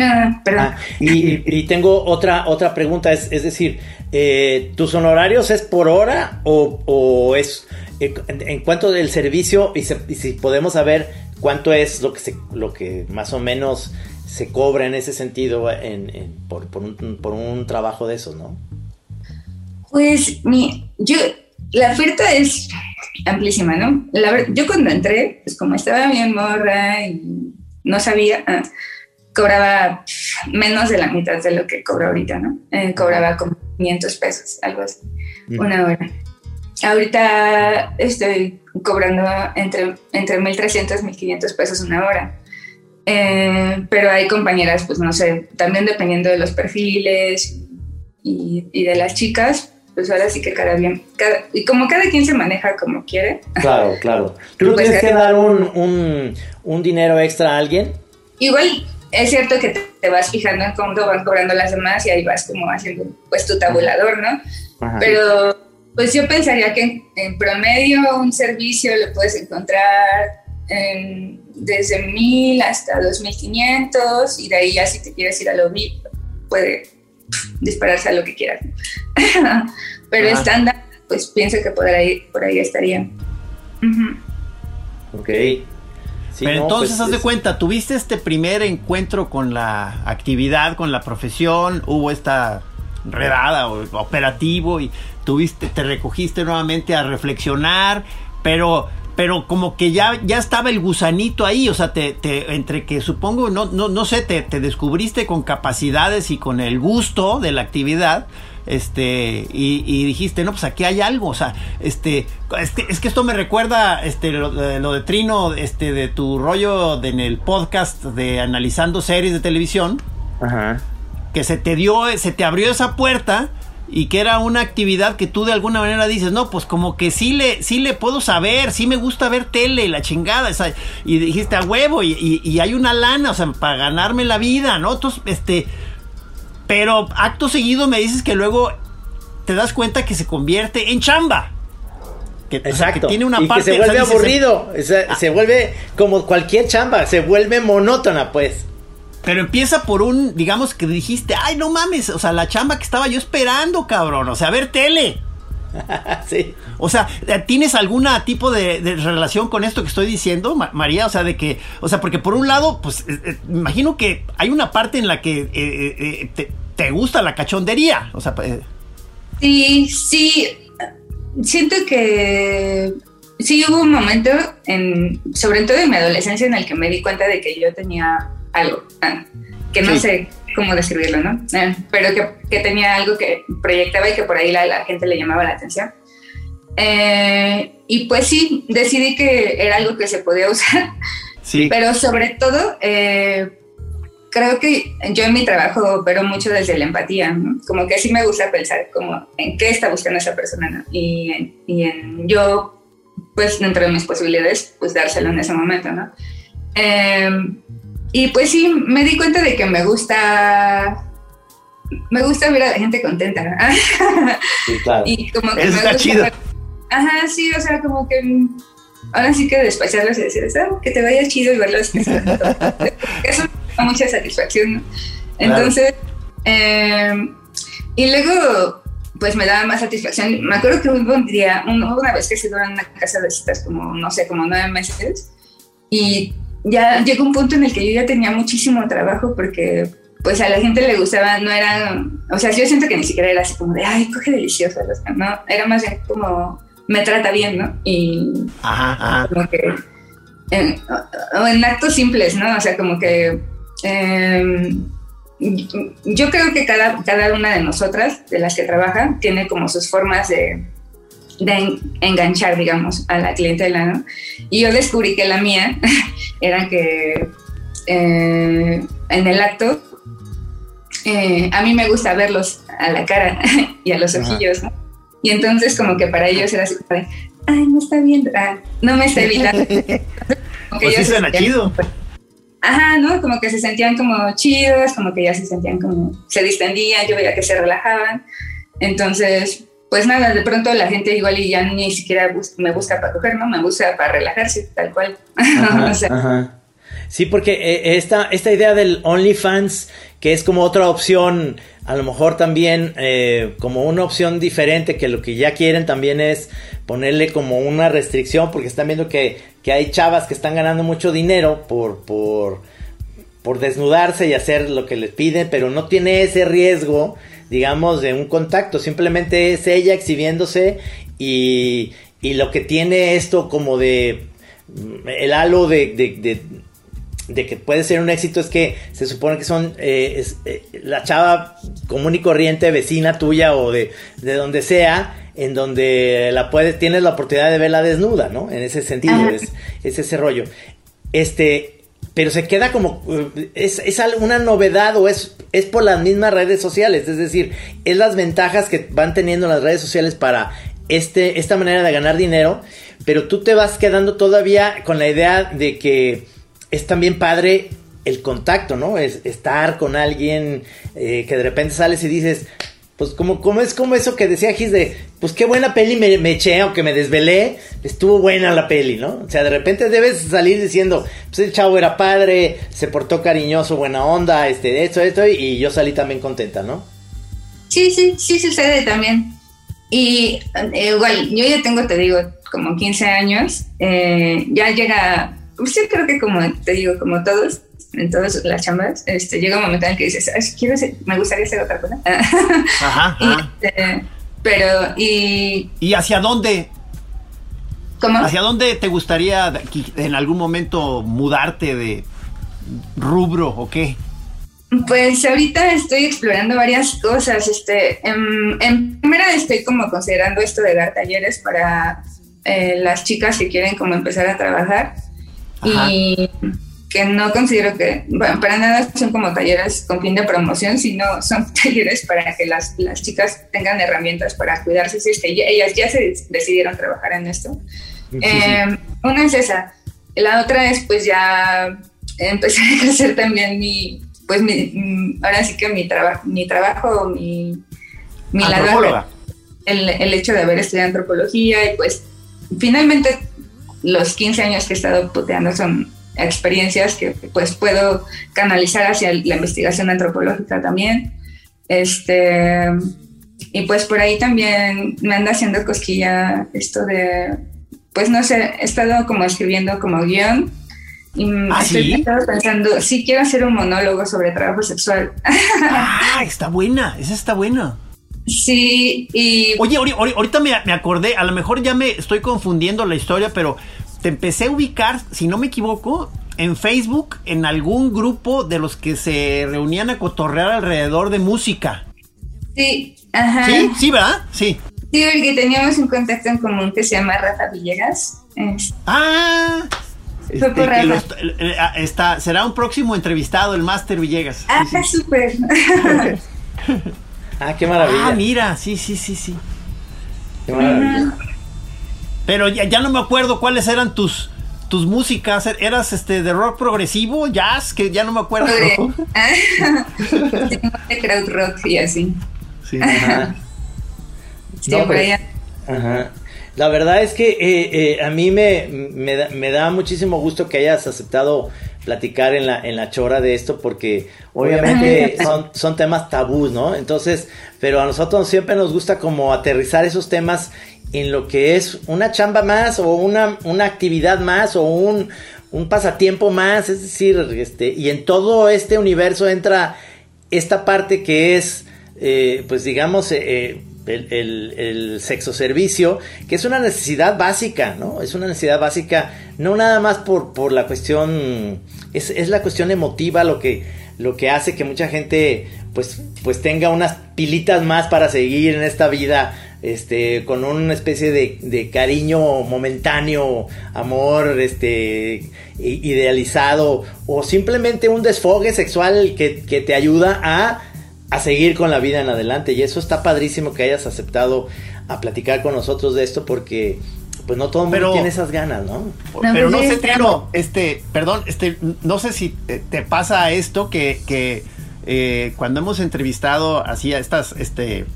Ah, perdón. Ah, y, tengo otra, otra pregunta, es, es decir, eh, ¿tus honorarios es por hora o, es eh, en, cuanto del servicio y, si podemos saber cuánto es lo que, se, lo que más o menos se cobra en ese sentido en, por, por, un, por, un, trabajo de eso, ¿no? Pues mi, yo, la oferta es amplísima, ¿no? yo cuando entré, pues como estaba bien morra y no sabía, ah, cobraba menos de la mitad de lo que cobro ahorita, ¿no? Eh, cobraba como 500 pesos, algo así, una hora. Ahorita estoy cobrando entre, entre 1.300 y 1.500 pesos una hora. Eh, pero hay compañeras, pues no sé, también dependiendo de los perfiles y, y de las chicas, pues ahora sí que cada bien, y como cada quien se maneja como quiere. Claro, claro. *laughs* ¿Tú pues, tienes que dar un, un, un, dinero extra a alguien? Igual es cierto que te, vas fijando en cómo van cobrando las demás y ahí vas como haciendo pues tu tabulador, ¿no? Pero pues yo pensaría que en, promedio un servicio lo puedes encontrar desde mil hasta 2500 y de ahí ya si te quieres ir a lo VIP puede dispararse a lo que quieras. *laughs* Pero estándar, pues pienso que por ahí, por ahí estaría. Ok. Pero entonces, pues, haz de cuenta, tuviste este primer encuentro con la actividad, con la profesión, hubo esta redada o operativo y tuviste, te recogiste nuevamente a reflexionar, pero pero como que ya, ya estaba el gusanito ahí, o sea, te, te entre que supongo, no, no, no sé, te, te, descubriste con capacidades y con el gusto de la actividad, este, y, dijiste, no, pues aquí hay algo, o sea, este, es que, es que esto me recuerda, este, lo, de Trino, este, de tu rollo en el podcast de analizando series de televisión, Ajá. que se te dio, se te abrió esa puerta, y que era una actividad que tú de alguna manera dices, no, pues como que sí le, sí le puedo saber, sí me gusta ver tele, la chingada, y dijiste a huevo, y, y, hay una lana, o sea, para ganarme la vida, ¿no? Entonces, este, pero acto seguido me dices que luego te das cuenta que se convierte en chamba. Que, Exacto. tiene una parte. Que se vuelve aburrido. se vuelve como cualquier chamba. Se vuelve monótona, pues. Pero empieza por un, digamos que dijiste, ay, no mames, o sea, la chamba que estaba yo esperando, cabrón, o sea, a ver tele. *laughs* sí. O sea, ¿tienes algún tipo de, relación con esto que estoy diciendo, María? O sea, de que, o sea, porque por un lado, pues, eh, eh, imagino que hay una parte en la que eh, te, gusta la cachondería, o sea. sí, sí, siento que sí hubo un momento, en, sobre todo en mi adolescencia, en el que me di cuenta de que yo tenía algo, ah, que no sé cómo describirlo, ¿no? Ah, pero que, que, tenía algo que proyectaba y que por ahí la, la gente le llamaba la atención. Eh, y pues sí, decidí que era algo que se podía *laughs* usar, sí. pero sobre todo eh, creo que yo en mi trabajo opero mucho desde la empatía, ¿no? como que sí me gusta pensar como en qué está buscando esa persona ¿no? y, en, y en yo, pues dentro de mis posibilidades, pues dárselo en ese momento, ¿no? Eh, y pues sí, me di cuenta de que me gusta me gusta ver a la gente contenta. *laughs* Sí, claro. Y como que Eso está chido. Ajá, sí, o sea, como que ahora sí que despacharlos y decir, ah, que te vaya chido y verlos. *laughs* Eso me da mucha satisfacción, ¿no? Entonces, em, y luego, pues me daba más satisfacción. Me acuerdo que hubo un día, una vez que se en una casa de citas como, no sé, como nueve meses, y ya llegó un punto en el que yo ya tenía muchísimo trabajo porque pues a la gente le gustaba, no era, o sea, yo siento que ni siquiera era así como de, ay, coge delicioso, no, era más bien como, me trata bien, ¿no? Y ajá, como que, en, o en actos simples, ¿no? O sea, como que, em, yo creo que cada, cada una de nosotras, de las que trabajan, tiene como sus formas de, de enganchar, digamos, a la clientela, ¿no? Y yo descubrí que la mía *laughs* era que eh, en el acto eh, a mí me gusta verlos a la cara *laughs* y a los ojillos, ¿no? Y entonces como que para ellos era así, ay, no está viendo, ah, no me está evitando. *laughs* pues sí suena chido. Ajá, ¿no? Como que se sentían como chidos, como que ya se sentían como, se distendían, yo veía que se relajaban. Entonces, pues nada, de pronto la gente igual y ya ni siquiera me busca para coger, ¿no? Me busca para relajarse, tal cual. *laughs* Sí, porque eh, esta, esta idea del OnlyFans, que es como otra opción, a lo mejor también eh, como una opción diferente, que lo que ya quieren también es ponerle como una restricción, porque están viendo que, que hay chavas que están ganando mucho dinero por, por, por desnudarse y hacer lo que les piden, pero no tiene ese riesgo digamos, de un contacto. Simplemente es ella exhibiéndose y, y lo que tiene esto como de el halo de, de, de, que puede ser un éxito es que se supone que son eh, eh, la chava común y corriente vecina tuya o de, de donde sea en donde la puedes tienes la oportunidad de verla desnuda no en ese sentido es, es ese rollo. Este pero se queda como, eh, es, es una novedad o es, es por las mismas redes sociales, es decir, es las ventajas que van teniendo las redes sociales para este, esta manera de ganar dinero, pero tú te vas quedando todavía con la idea de que es también padre el contacto, ¿no? Es estar con alguien eh, que de repente sales y dices, pues como, como es como eso que decía Gis de, pues qué buena peli me, me eché, aunque me desvelé, estuvo buena la peli, ¿no? O sea, de repente debes salir diciendo, pues el chavo era padre, se portó cariñoso, buena onda, este, esto, esto, y yo salí también contenta, ¿no? Sí, sí, sí sucede también. Y eh, igual, yo ya tengo, te digo, como 15 años, eh, ya llega, pues yo creo que como te digo, como todos, en todas las chambas, este, llega un momento en el que dices, quiero me gustaría hacer otra cosa. Ajá. *laughs* Este, pero, y... ¿Y hacia dónde? ¿Cómo? ¿Hacia dónde te gustaría en algún momento mudarte de rubro o qué? Pues ahorita estoy explorando varias cosas. Este, en, en, primera estoy como considerando esto de dar talleres para eh, las chicas que quieren como empezar a trabajar. Y que no considero que, bueno, para nada son como talleres con fin de promoción, sino son *laughs* talleres para que las, las chicas tengan herramientas para cuidarse si es ellas ya se decidieron trabajar en esto. Eh, una es esa. La otra es pues ya empezar a hacer también mi, pues mi, mm, ahora sí que mi, trabajo mi trabajo, mi, mi lado, el, el hecho de haber estudiado antropología y pues finalmente los 15 años que he estado puteando son experiencias que pues puedo canalizar hacia la investigación antropológica también. Este, y pues por ahí también me anda haciendo cosquilla esto de, pues no sé, he estado como escribiendo como guion y ¿Ah, estoy pensando, sí quiero hacer un monólogo sobre trabajo sexual. *laughs* Ah, está buena, esa está buena. Sí, y... Oye, ahorita me, me acordé, a lo mejor ya me estoy confundiendo la historia, pero te empecé a ubicar, si no me equivoco, en Facebook, en algún grupo de los que se reunían a cotorrear alrededor de música. Sí, ajá. Sí, sí, ¿verdad? Sí. Sí, porque teníamos un contacto en común que se llama Rafa Villegas. Ah. Este, eh, ah, está, será un próximo entrevistado, el Máster Villegas. Ah, súper. *laughs* ah, qué maravilla. Ah, mira, sí, sí, sí, sí. Qué maravilla. Pero ya, ya no me acuerdo cuáles eran tus, tus músicas. ¿Eras este de rock progresivo, jazz? Que ya no me acuerdo. de *laughs* *laughs* crowd rock y así. Sí, ajá. Ajá. La verdad es que eh, eh, a mí me, me, da, me, da, muchísimo gusto que hayas aceptado platicar en la, en la chora de esto porque obviamente son, son temas tabús, ¿no? Entonces, pero a nosotros siempre nos gusta como aterrizar esos temas en lo que es una chamba más o una, una actividad más o un, un, pasatiempo más, es decir, este, y en todo este universo entra esta parte que es, eh, pues digamos, eh, eh, el, el, sexo servicio, que es una necesidad básica, ¿no? Es una necesidad básica, no nada más por, por la cuestión, es, es, la cuestión emotiva lo que, lo que hace que mucha gente pues, pues tenga unas pilitas más para seguir en esta vida este, con una especie de, cariño momentáneo, amor, este, idealizado, o simplemente un desfogue sexual que, te ayuda a, a, seguir con la vida en adelante. Y eso está padrísimo que hayas aceptado a platicar con nosotros de esto porque pues no todo el mundo tiene esas ganas, ¿no? Pero no sé, claro, este, perdón, este, no sé si te, pasa esto que, que eh, cuando hemos entrevistado así a estas, este,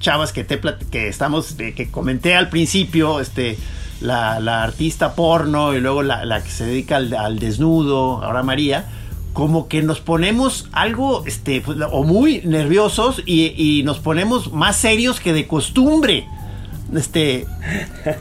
chavas que te que estamos, que comenté al principio, este, la, artista porno y luego la, la que se dedica al, desnudo, ahora María, como que nos ponemos algo, este, pues, o muy nerviosos y nos ponemos más serios que de costumbre este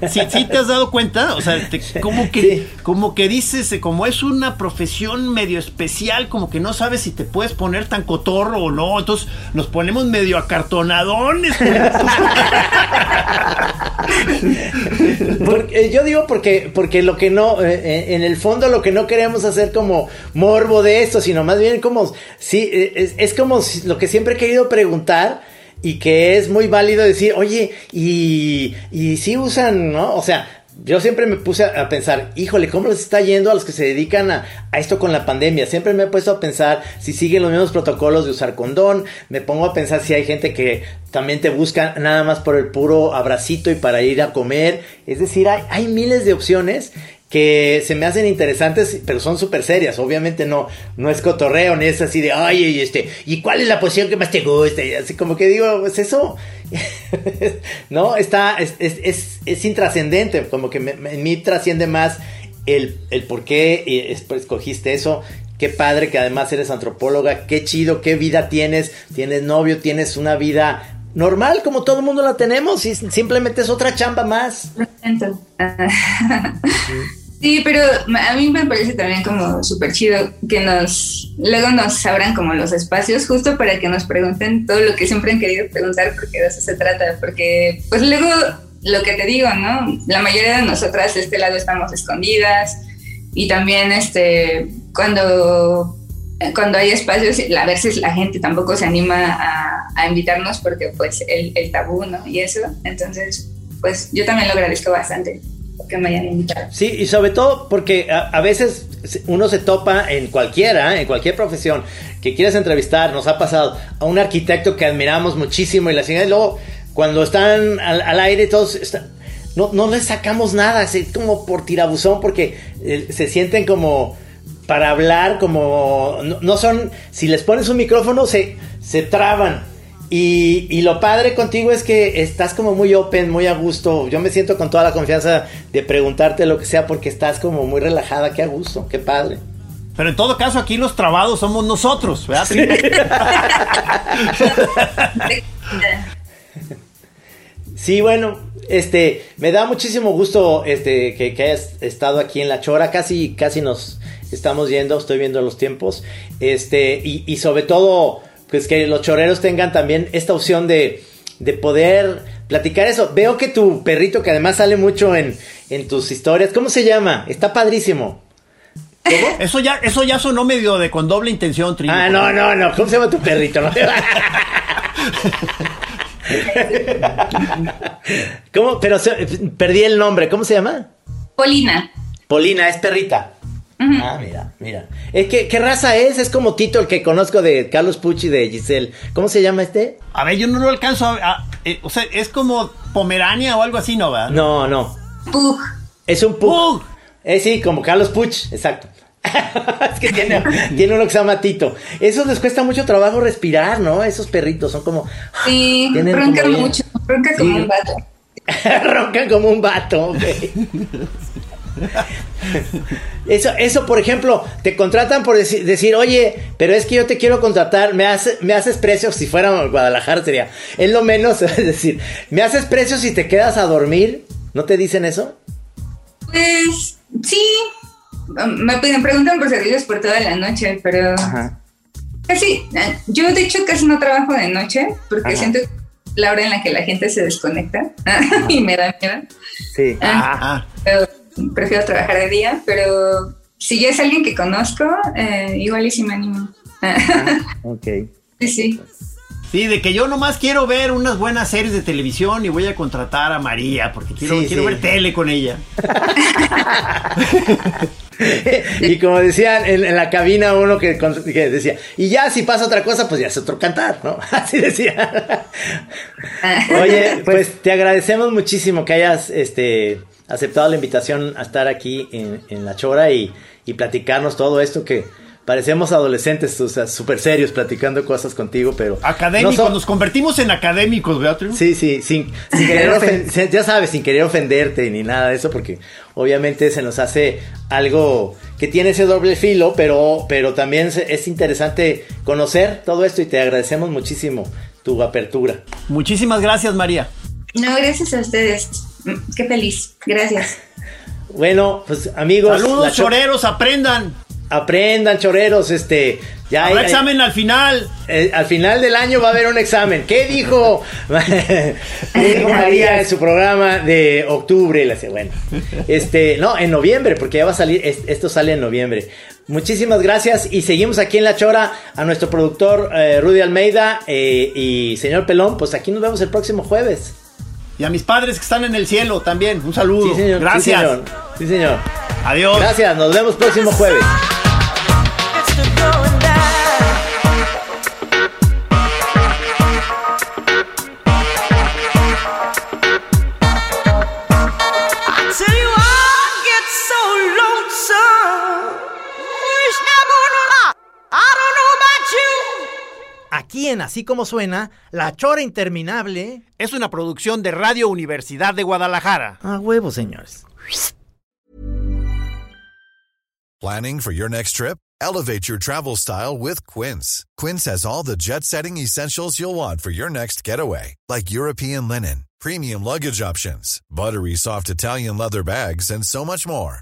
¿sí, te has dado cuenta o sea este, como que como que dices eh, como es una profesión medio especial como que no sabes si te puedes poner tan cotorro o no entonces nos ponemos medio acartonadones *laughs* porque, yo digo porque porque lo que no eh, eh, en el fondo lo que no queremos hacer como morbo de esto sino más bien como sí es, es como lo que siempre he querido preguntar y que es muy válido decir, oye, y, y si usan, ¿no? O sea, yo siempre me puse a, pensar, híjole, ¿cómo les está yendo a los que se dedican a, esto con la pandemia? Siempre me he puesto a pensar si siguen los mismos protocolos de usar condón, me pongo a pensar si hay gente que también te busca nada más por el puro abracito y para ir a comer. Es decir, hay, hay miles de opciones que se me hacen interesantes, pero son súper serias. Obviamente no, no es cotorreo, ni es así de, ay, este, ¿y cuál es la posición que más te gusta? Y así como que digo, pues eso, *laughs* no, está, es, es, es, intrascendente, como que en mí trasciende más el, el por qué escogiste eso. Qué padre que además eres antropóloga, qué chido, qué vida tienes, tienes novio, tienes una vida normal como todo el mundo la tenemos y simplemente es otra chamba más. Sí, *laughs* pero a mí me parece también como súper chido que nos, luego nos abran como los espacios justo para que nos pregunten todo lo que siempre han querido preguntar porque de eso se trata, porque pues luego lo que te digo, ¿no? La mayoría de nosotras de este lado estamos escondidas y también este, cuando, cuando hay espacios, a veces la gente tampoco se anima a, a invitarnos porque pues el, el tabú, ¿no? Y eso, entonces pues yo también lo agradezco bastante que me hayan. Sí, y sobre todo porque a, veces uno se topa en cualquiera, en cualquier profesión, que quieras entrevistar, nos ha pasado a un arquitecto que admiramos muchísimo y la señora, y luego cuando están al, aire todos no, no les sacamos nada, así como por tirabuzón, porque eh, se sienten como para hablar, como no, son, si les pones un micrófono se, se traban. Y, lo padre contigo es que estás como muy open, muy a gusto. Yo me siento con toda la confianza de preguntarte lo que sea porque estás como muy relajada, qué a gusto, qué padre. Pero en todo caso aquí los trabados somos nosotros, ¿verdad? Sí. *laughs* bueno, este, me da muchísimo gusto este, que, hayas estado aquí en La Chora. Casi, casi nos estamos yendo, estoy viendo los tiempos. Este, y, y sobre todo pues que los choreros tengan también esta opción de, de poder platicar eso. Veo que tu perrito, que además sale mucho en, en tus historias, ¿cómo se llama? Está padrísimo. ¿Cómo? *laughs* Eso ya, eso ya sonó medio de con doble intención, Trino. Ah, no, no, no. ¿Cómo se llama tu perrito? *laughs* ¿Cómo? Pero perdí el nombre. ¿Cómo se llama? Polina. Polina, es perrita. Ah, mira, mira. Es que, ¿Qué raza es? Es como Tito, el que conozco de Carlos Pucci de Giselle. ¿Cómo se llama este? A ver, yo no lo alcanzo a... Eh, o sea, es como Pomerania o algo así, ¿no? ¿verdad? No, no. Pug. Es un Pug. Eh, sí, como Carlos Puch, exacto. *laughs* es que tiene, tiene, uno que se llama Tito. Esos les cuesta mucho trabajo respirar, ¿no? Esos perritos son como... Sí, *gasps* roncan mucho, roncan como un vato. *laughs* roncan como un vato, ok. *laughs* *laughs* Eso, eso, por ejemplo, te contratan por decir, oye, pero es que yo te quiero contratar, me, me haces precios, si fuera Guadalajara sería, es lo menos, *laughs* es decir, me haces precios si te quedas a dormir, ¿no te dicen eso? Pues sí, me preguntan por servicios por toda la noche, pero casi, yo de hecho casi no trabajo de noche porque siento la hora en la que la gente se desconecta *laughs* y me da miedo. Sí. Ah, ah prefiero trabajar de día, pero si ya es alguien que conozco, eh, igual y si me animo. Ah, ok. *laughs* Sí, sí. Sí, de que yo nomás quiero ver unas buenas series de televisión y voy a contratar a María porque quiero, quiero ver tele con ella. *laughs* y como decían en, la cabina uno que, que, decía, y ya si pasa otra cosa, pues ya es otro cantar, ¿no? *laughs* Así decía. Oye, pues te agradecemos muchísimo que hayas este aceptado la invitación a estar aquí en, La Chora y, platicarnos todo esto que parecemos adolescentes, o sea, súper serios platicando cosas contigo, pero... Académicos, nos convertimos en académicos, Beatriz. Sí, sí, sin, querer ya sabes, sin querer ofenderte ni nada de eso, porque obviamente se nos hace algo que tiene ese doble filo, pero, pero también es interesante conocer todo esto y te agradecemos muchísimo tu apertura. Muchísimas gracias, María. No, gracias a ustedes. Mm, qué feliz. Gracias. *laughs* Bueno, pues amigos. Saludos, choreros, aprendan. Aprendan, choreros, este. Ya hay, examen al final. Eh, al final del año va a haber un examen. ¿Qué dijo, *laughs* María en su programa de octubre? Bueno, este, no, en noviembre, porque ya va a salir, esto sale en noviembre. Muchísimas gracias y seguimos aquí en La Chora a nuestro productor eh, Rudy Almeida eh, y señor Pelón, pues aquí nos vemos el próximo jueves. Y a mis padres que están en el cielo también. Un saludo. Sí, señor. Gracias. Sí, señor. Sí, señor. Adiós. Gracias, nos vemos próximo jueves. Aquí en Así como suena, La Chora Interminable. Es una producción de Radio Universidad de Guadalajara. A huevo, señores. Planning for your next trip? Elevate your travel style with Quince. Quince has all the jet setting essentials you'll want for your next getaway, like European linen, premium luggage options, buttery soft Italian leather bags, and so much more.